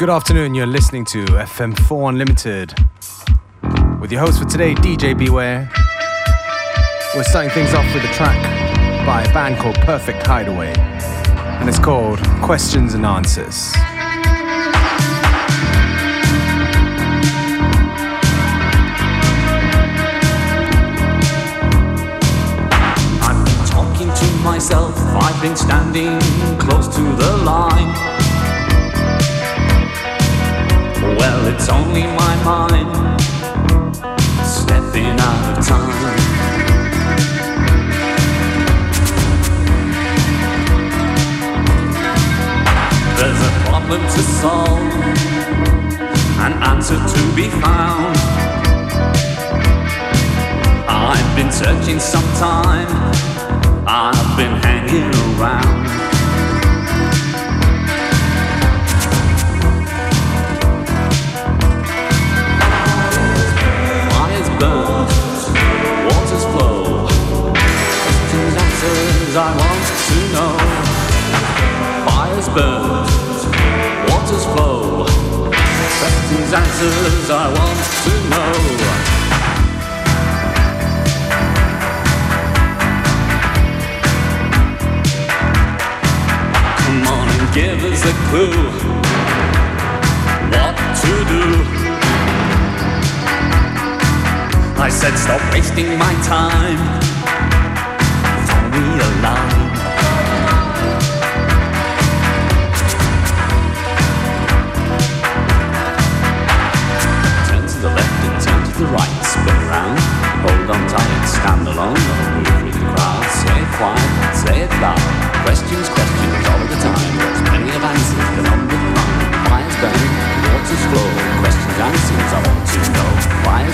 Good afternoon, you're listening to FM4 Unlimited with your host for today, DJ Beware. We're starting things off with a track by a band called Perfect Hideaway, and it's called Questions and Answers. I've been talking to myself, I've been standing close to the line. Well, it's only my mind stepping out of time. There's a problem to solve, an answer to be found. I've been searching some time, I've been hanging around. I want to know. Fires burn, waters flow. Questions, answers I want to know. Come on and give us a clue what to do. I said, stop wasting my time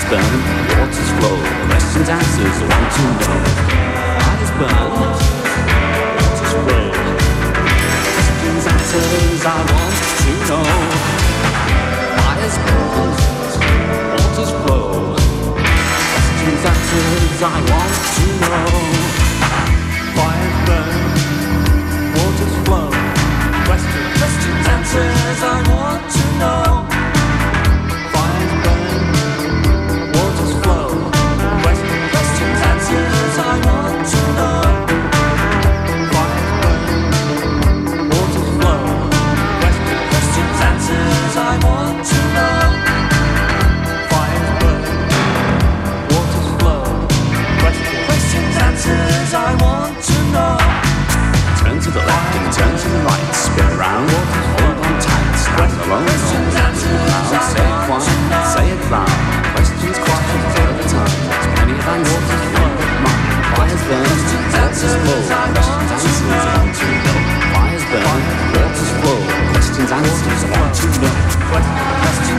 burning, waters flow. Questions, answers, I want to know. Fire's burning, I want to know. Fire's burning answers I want to know. Fires burn, waters flow. I want to know. Fires burn, waters flow. Questions, questions, answers I want to know. round. Hold on tight, stand alone. Loud, say it one, say it loud. Questions questions all the time. There's plenty of answers. Fires burn, waters full. Questions answers want to know. Fires burn, waters full. Questions answers want to know. Questions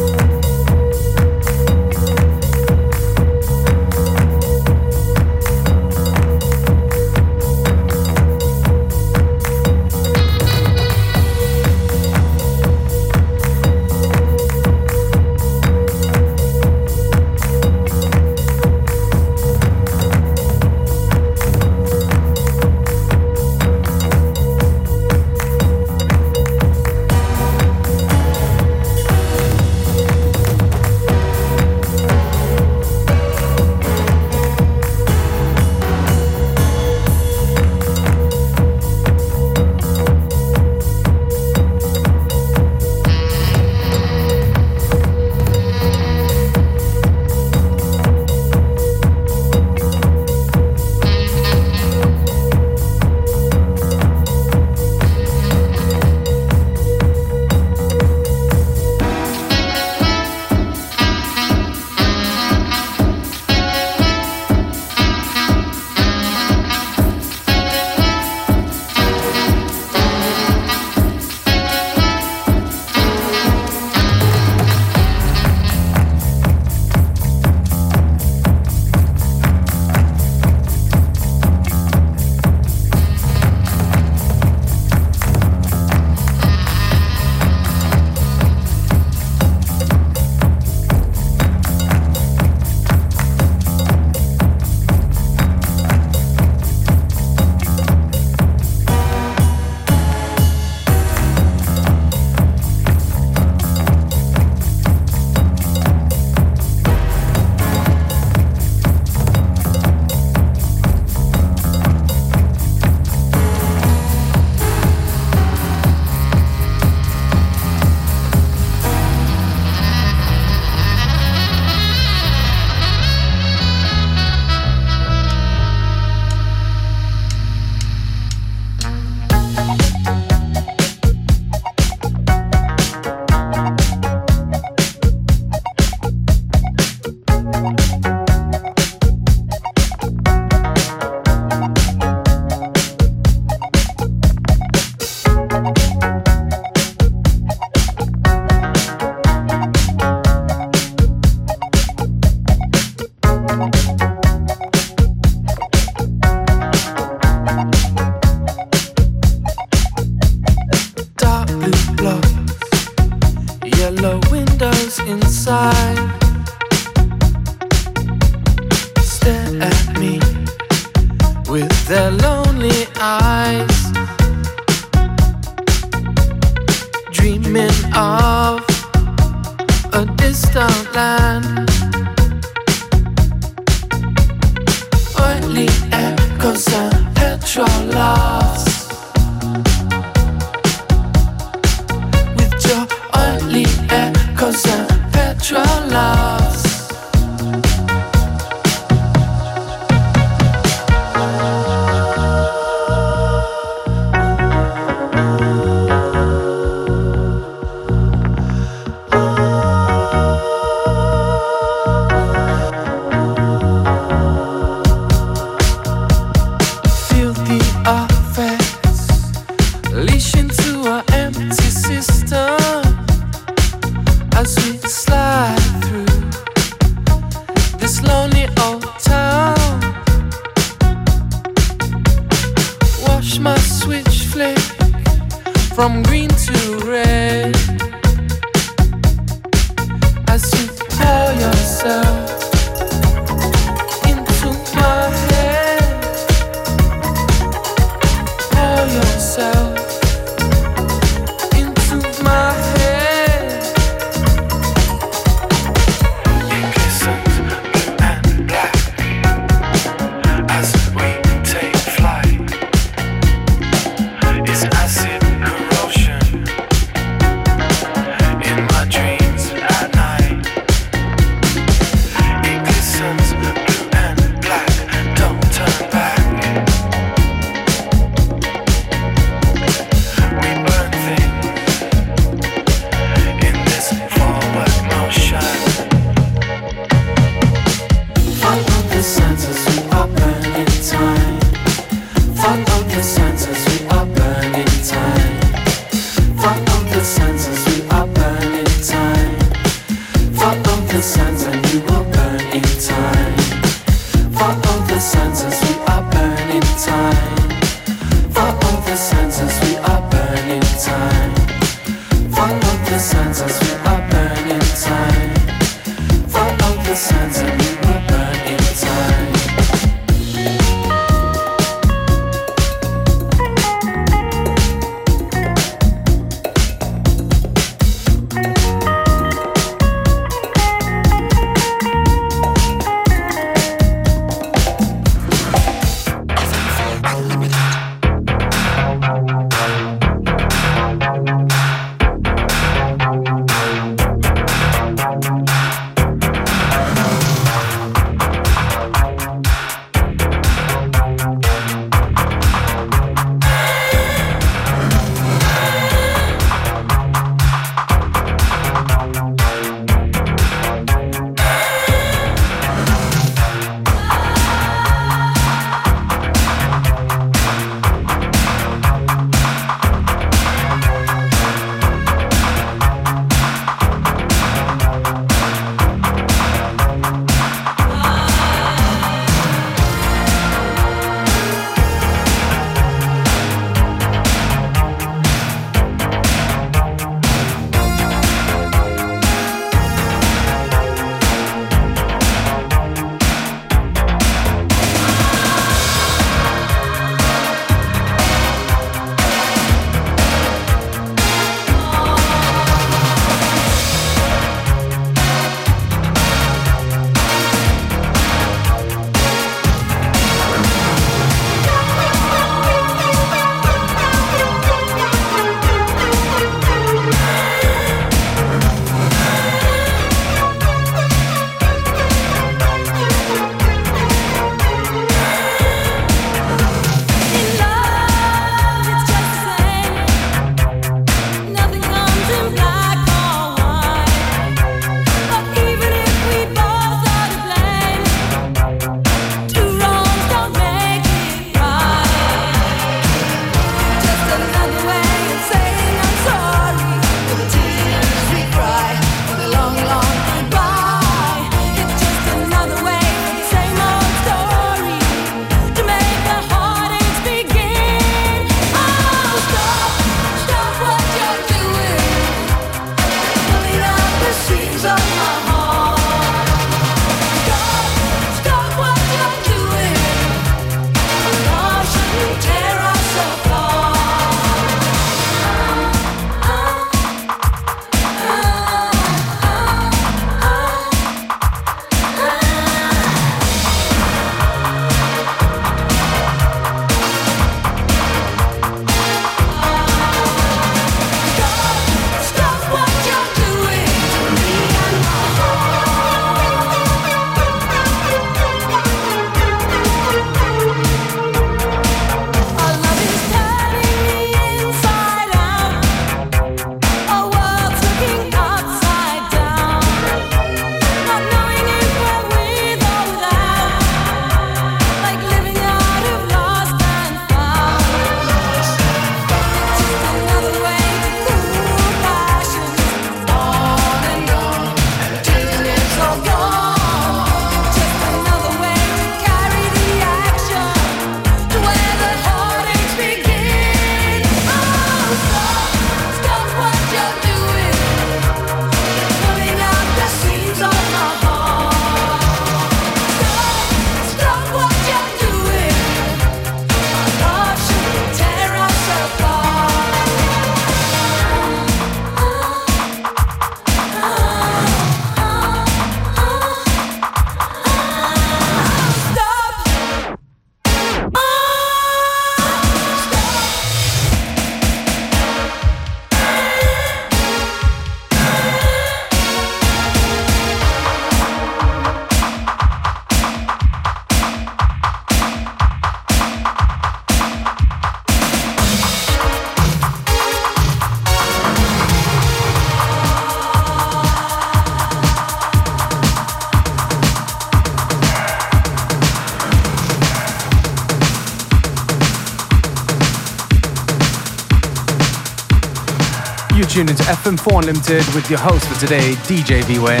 You're tuned into FM4 Unlimited with your host for today, DJ Beware.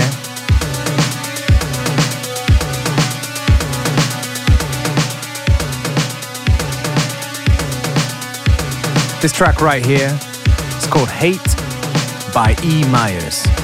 This track right here is called Hate by E. Myers.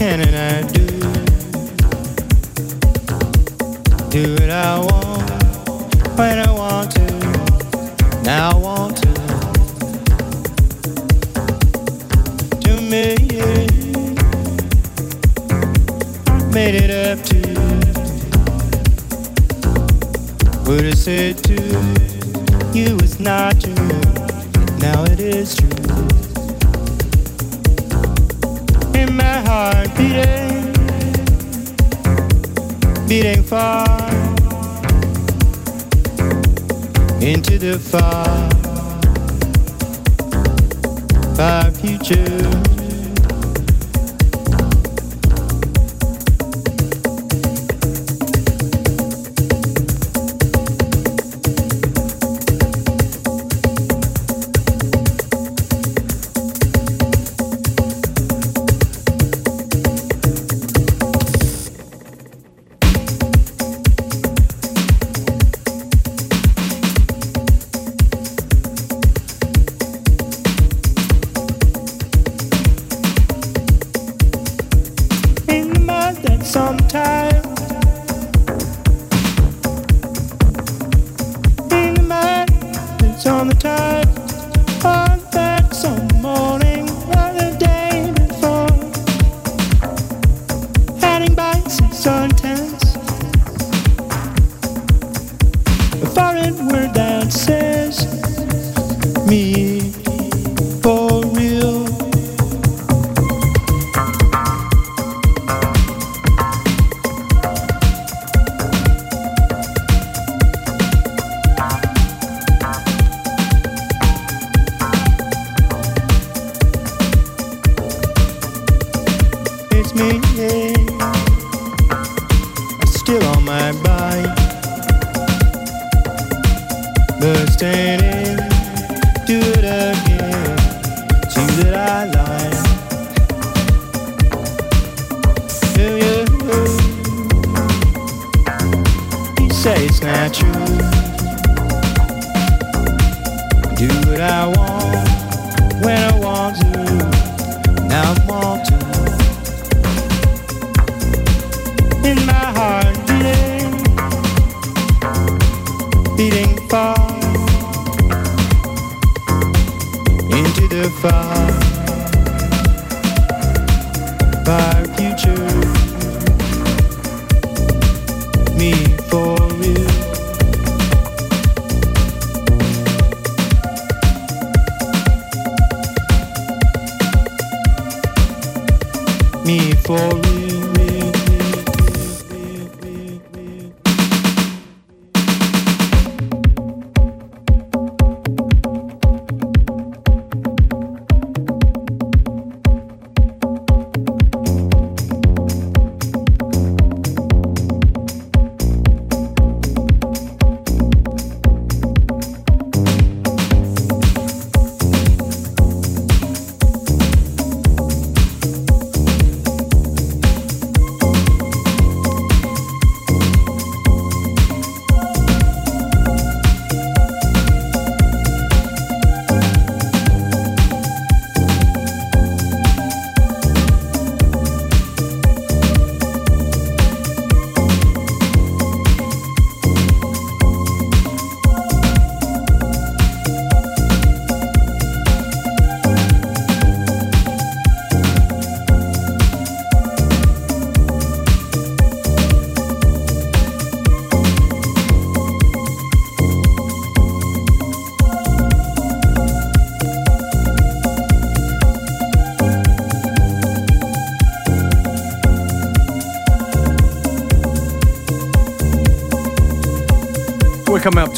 can and I do? Do what I want, when I want to, now I want to. To me, made it up to you. Would have said to you it's not true, now it is true. in my heart beating, beating far. Into the far, far future.